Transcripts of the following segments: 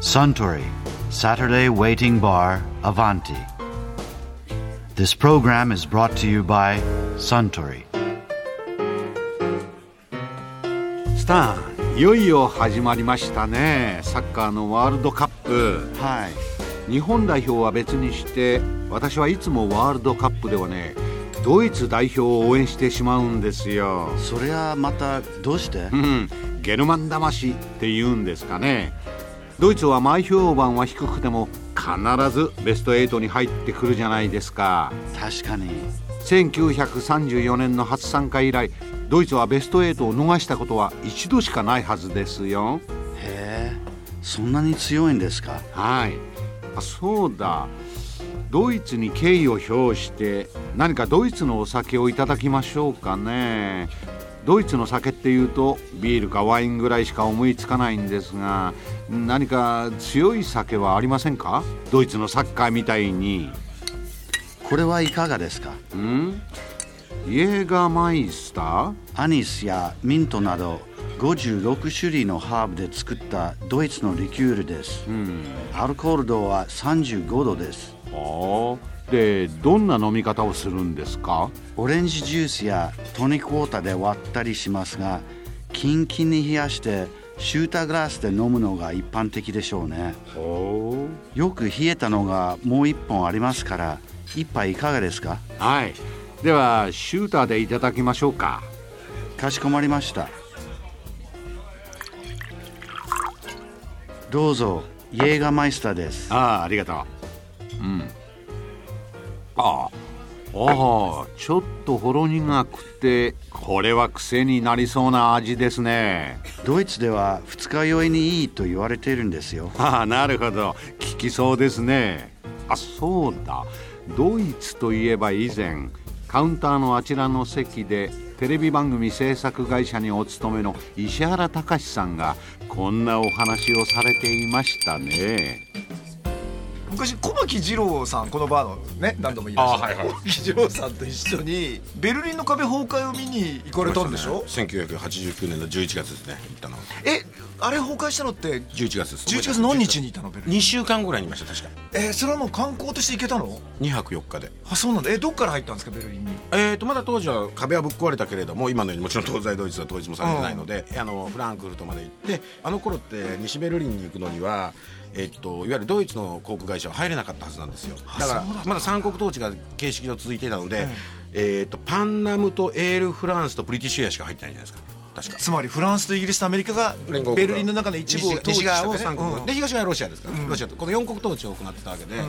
Suntory Saturday Waiting Bar Avanti. This program is brought to you by Suntory. スタンいよいよ始まりましたねサッカーのワールドカップはい。日本代表は別にして私はいつもワールドカップではねドイツ代表を応援してしまうんですよそれはまたどうして？うんゲルマン魂って言うんですかねドイツは前評判は低くても必ずベスト8に入ってくるじゃないですか。確かに。1934年の初参加以来ドイツはベスト8を逃したことは一度しかないはずですよ。へえ、そんなに強いんですか？はい。あそうだ。ドイツに敬意を表して何かドイツのお酒をいただきましょうかねドイツの酒っていうとビールかワインぐらいしか思いつかないんですが何か強い酒はありませんか？ドイツのサッカーみたいに。これはいかがですか？ん？イエーガーマイスター？アニスやミントなど56種類のハーブで作ったドイツのリキュールです。うん。アルコール度は35度です。ああでどんな飲み方をするんですか？オレンジジュースやトニックウォーターで割ったりしますがキンキンに冷やしてシューターグラスで飲むのが一般的でしょうね。およく冷えたのがもう一本ありますから一杯いかがですか？はい。ではシューターでいただきましょうか。かしこまりました。どうぞイエーガーマイスターです。ああありがとう。うんああああちょっとほろ苦くてこれは癖になりそうな味ですね。ドイツでは二日酔いにいいと言われているんですよ。ああなるほど。効きそうですね。あそうだ。ドイツといえば以前カウンターのあちらの席でテレビ番組制作会社にお勤めの石原隆さんがこんなお話をされていましたね昔小牧二郎さんこのバーのね何度も言いました、あはいはい。小牧二郎さんと一緒にベルリンの壁崩壊を見に行かれたんでしょ、1989年の11月ですね行ったの。えあれ崩壊したのって11月です。11月何日にいたの？ベルリン2週間ぐらいにいました確か。えーそれはもう観光として行けたの？2泊4日で。あそうなんだ。えどっから入ったんですかベルリンに？えー、とまだ当時は壁はぶっ壊れたけれども今のようにもちろん東西ドイツは統一もされてないので、あのフランクフルトまで行ってあの頃って西ベルリンに行くのには、えっといわゆるドイツの航空会入れなかったはずなんですよ。だからまだ三国統治が形式上続いていたので、えっとパンナムとエールフランスとブリティッシュエアしか入ってないじゃないですか。確か。つまりフランスとイギリスとアメリカがベルリンの中の一部を西西側を国、ね。で東側はロシアですから、ロシアと。この4国統治を行ってたわけで、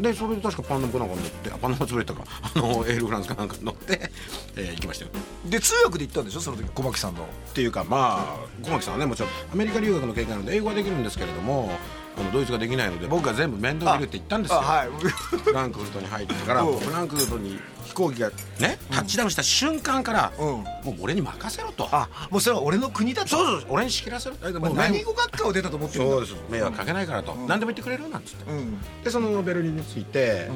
でそれで確かパンナムかなんか乗ってあパンナム潰れたか。あのエールフランスかなんか乗って、えー行きましたよ。うんで通訳で行ったんでしょ？その時小牧さんの。っていうかまあ小牧さんはねもちろんアメリカ留学の経験なので英語はできるんですけれどもあのドイツができないので僕が全部面倒見るって言ったんですよ、あはい。フランクフルトに入ってからうん。フランクフルトに飛行機がねタッチダウンした瞬間から、うん。もう俺に任せろと。あもうそれは俺の国だと。そうそう俺に仕切らせろ。もう何語学科を出たと思ってるんだ。そうです。迷惑かけないからと、何でも言ってくれるなんつって、うん。でそのベルリンに着いて、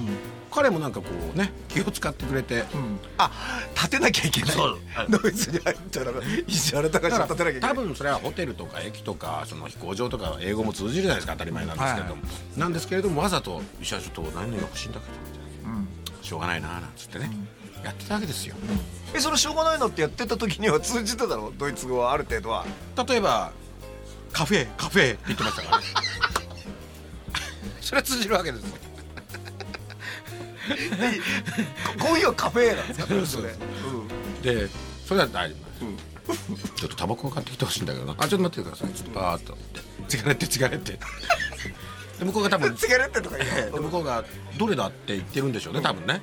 彼もなんかこうね気を使ってくれて、うん。あ立てなきゃいけない。はい。ドイツに入ったら石原隆だを立てなきゃいけない。多分それはホテルとか駅とかその飛行場とか英語も通じるじゃないですか当たり前なんですけれども、なんですけれどもわざと「医者ちょっと何々が欲しいんだけ？ど」しょうがないな」なんつってね、やってたわけですよ、えそれしょうがないのってやってた時には通じてたの？ドイツ語はある程度は？例えば「カフェカフェ」って言ってましたからね。それは通じるわけですよ コーヒーはカフェなんですかそれ。でそれは大丈夫です、ちょっとタバコを買ってきてほしいんだけどな。あちょっと待ってください。ちょっとバーッと。って「違れって違れって」で向こうが多分ツガレッテとか言うで。向こうが「どれだ?」って言ってるんでしょうね多分ね、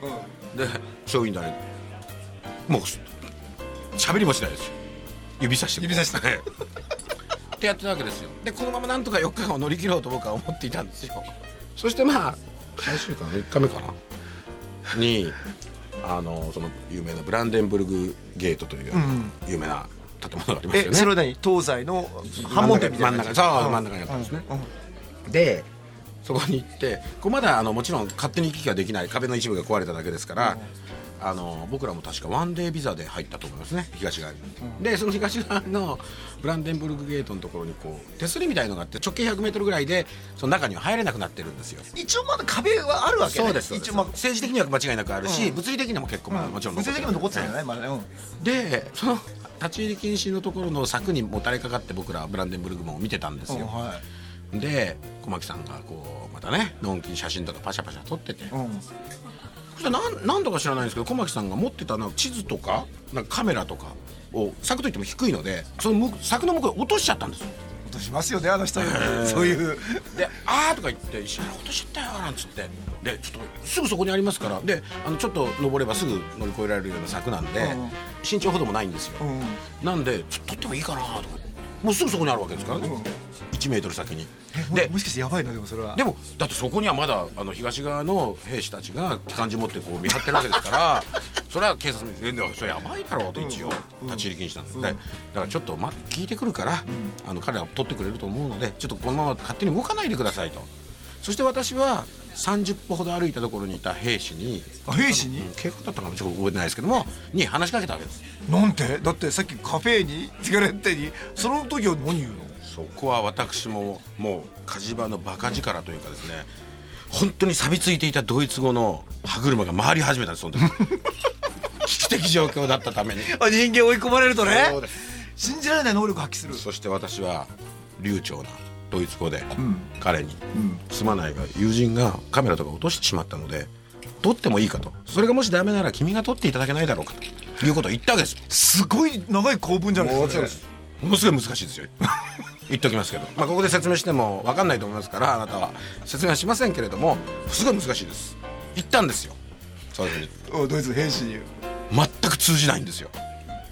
で商品台もう喋りもしないですよ。指さして指さしてねってやってたわけですよ。でこのままなんとか4日間を乗り切ろうと僕は思っていたんですよ。そしてまあ最終回の1日目かなにあのその有名なブランデンブルグゲートという有名な建物がありますよね。えそれは何？東西の反問店みたいな真ん中そう真ん中にあったんですね、でそこに行ってこうまだあのもちろん勝手に行き来ができない壁の一部が壊れただけですから、あの僕らも確かワンデービザで入ったと思いますね。東側に、でその東側のブランデンブルクゲートのところにこう手すりみたいのがあって直径 100m ぐらいでその中には入れなくなってるんですよ。一応まだ壁はあるわけね。そうですそうです。一応まあ政治的には間違いなくあるし、うん。物理的にも結構、まあもちろん物理的にも残ってたるよねまだね。うん。でその立ち入り禁止のところの柵にもたれかかって僕らブランデンブルク門を見てたんですよ、はで小牧さんがこうまたねのんきに写真とかパシャパシャ撮ってて、いうんそしたらなん何度か知らないんですけど小牧さんが持ってたな地図とかなんかカメラとかを柵といっても低いのでその向柵の向こうに落としちゃったんですよ。落としますよねあの人。そういう。で「あー」とか言って「石原落としちゃったよ」なんつって。でちょっとすぐそこにありますからであのちょっと登ればすぐ乗り越えられるような柵なんで、うん。身長ほどもないんですよ、うん。なんでちょっと取ってもいいかなとかもうすぐそこにあるわけですからね、うん1メートル先に。ででもしかしてやばいの？でもそれは。でもだってそこにはまだあの東側の兵士たちが機関銃持ってこう見張ってるわけですから それは警察も「えでもそれやばいだろ」うと一応立ち入り禁止なんで。す、でだからちょっと、ま、聞いてくるから、あの彼らは取ってくれると思うのでちょっとこのまま勝手に動かないでくださいと。そして私は30歩ほど歩いたところにいた兵士にあ兵士に？うん警官だったかもちょっと覚えてないですけどもに話しかけたわけです。なんてだってさっきカフェにシガレッテにその時は何言うの？そこは私ももう火事場のバカ力というかですね本当に錆びついていたドイツ語の歯車が回り始めたんですその時。危機的状況だったために。あ人間追い込まれるとね。信じられない能力発揮する。そして私は流暢なドイツ語でん。彼に。ん「すまないが友人がカメラとか落としてしまったので撮ってもいいか」と。それがもしダメなら君が撮っていただけないだろうかと。いうことを言ったわけです。よすごい長い構文じゃないですか。ものすごい難しいですよ。言っときますけど、まあ、ここで説明しても分かんないと思いますからあなたは説明はしませんけれどもすごい難しいです。言ったんですよ。そういうふうに。おドイツの兵士に。全く通じないんですよ。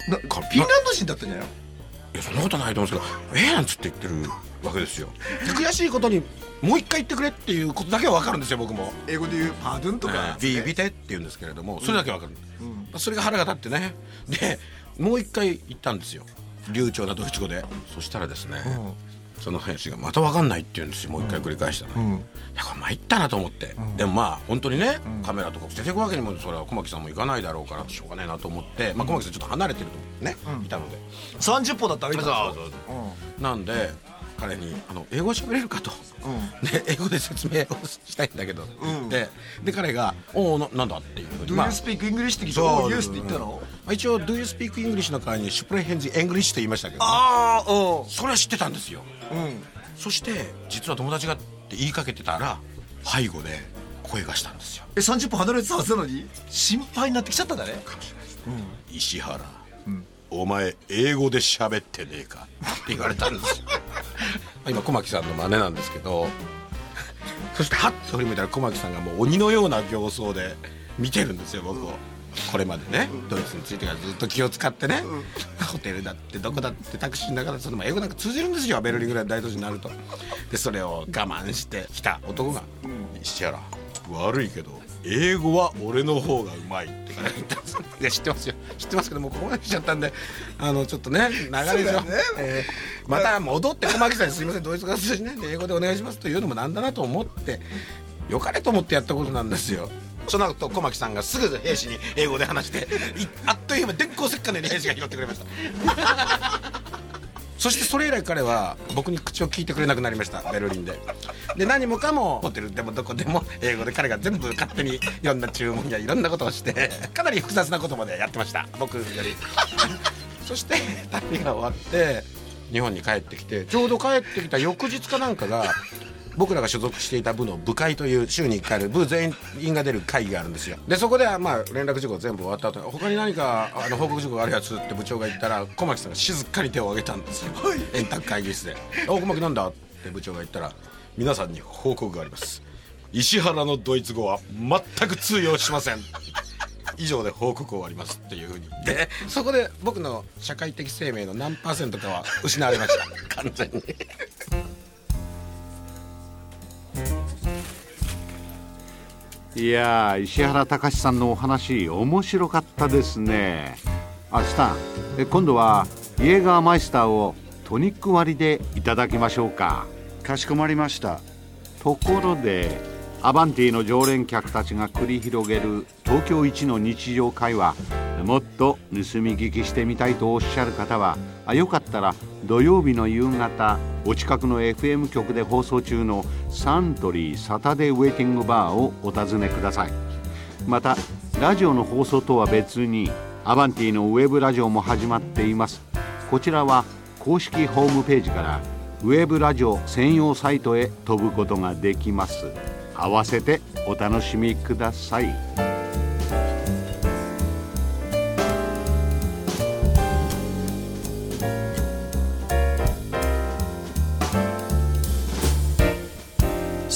なフィンランド人だったんじゃないの？いやそんなことないと思うんですけどええなんつって言ってるわけですよ。で悔しいことにもう一回言ってくれっていうことだけは分かるんですよ僕も。英語で言うパドゥンとか。ビービテって言うんですけれどもそれだけ分かる、それが腹が立ってね。でもう一回言ったんですよ。流暢なドイツ語で。そしたらですね、その兵士がまた分かんないって言うんですよ。もう一回繰り返したら、いやこれ参ったなと思って、でもまあ本当にね、カメラとか捨てていくわけにもそれは小牧さんも行かないだろうからしょうがねえなと思って、まあ、小牧さんちょっと離れてるとね、いたので。30歩だったら歩いたんでしょなんで彼にあの「英語喋れるか?」と、で英語で説明をしたいんだけど、ん。でで彼が「おおななんだ?」っていうふうに。Do まあ you speak English? って聞いて Yes って言ったの？まあ一応「Do you speak English?」の代わりに「 Sprechen Sie Englisch」と言いましたけど、ああうんそれは知ってたんですよ。うん。そして実は友達がって言いかけてたら背後で声がしたんですよ。え30歩離れてたはずなのに？心配になってきちゃったんだね。石原、お前英語で喋ってねえかって言われたんですよ今小牧さんの真似なんですけどそしてハッと振り向いたら小牧さんがもう鬼のような形相で見てるんですよ僕を。これまでねドイツについてからずっと気を使ってね、ホテルだってどこだってタクシーの中だってその英語なんか通じるんですよ。ベルリンぐらいの大都市になると。でそれを我慢してきた男が「石原悪いけど英語は俺の方がうまい」って言ったんですで知ってますよ。知ってますけどもうここまで来ちゃったんであのちょっとね流れ上、そうだよね。えーまた戻って小牧さんに「すいません。ドイツ語が通じないんで英語でお願いします」というのもなんだなと思ってよかれと思ってやったことなんですよ。その後小牧さんがすぐ兵士に英語で話してい あっという間電光石火のように兵士が拾ってくれましたそしてそれ以来彼は僕に口を聞いてくれなくなりました。ベルリンで。で何もかもホテルでもどこでも英語で彼が全部勝手にいろんな注文やいろんなことをしてかなり複雑なことまでやってました。僕より。そして旅が終わって日本に帰ってきてちょうど帰ってきた翌日かなんかが僕らが所属していた部の部会という週に1回ある部全員が出る会議があるんですよ。でそこではまあ連絡事項全部終わった後他に何かあの報告事項があるやつって部長が言ったら小牧さんが静かに手を挙げたんですよ、円卓会議室で「お小牧なんだ?」って部長が言ったら「皆さんに報告があります。石原のドイツ語は全く通用しません」以上で報告終わりますっていうふうに。でそこで僕の社会的生命の何パーセントかは失われました。完全に。いやー石原隆さんのお話面白かったですね。あスタ今度はイエーガーマイスターをトニック割りでいただきましょうか。かしこまりました。ところでアバンティの常連客たちが繰り広げる東京一の日常会話もっと盗み聞きしてみたいとおっしゃる方はよかったら土曜日の夕方お近くの FM 局で放送中のサントリーサタデーウェイティングバーをお尋ねください。またラジオの放送とは別にアバンティのウェブラジオも始まっています。こちらは公式ホームページからウェブラジオ専用サイトへ飛ぶことができます。合わせてお楽しみください。